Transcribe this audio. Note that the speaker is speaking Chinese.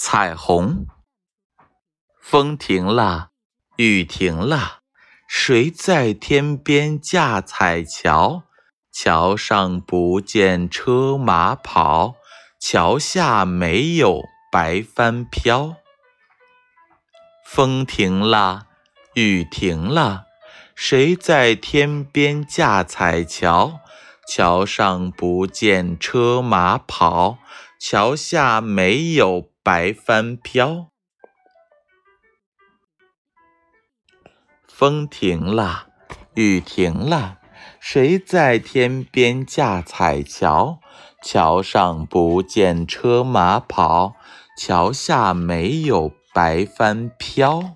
彩虹。风停了，雨停了，谁在天边架彩桥？桥上不见车马跑，桥下没有白帆飘。风停了，雨停了，谁在天边架彩桥？桥上不见车马跑，桥下没有白帆飘。风停了，雨停了，谁在天边架彩桥？桥上不见车马跑，桥下没有白帆飘。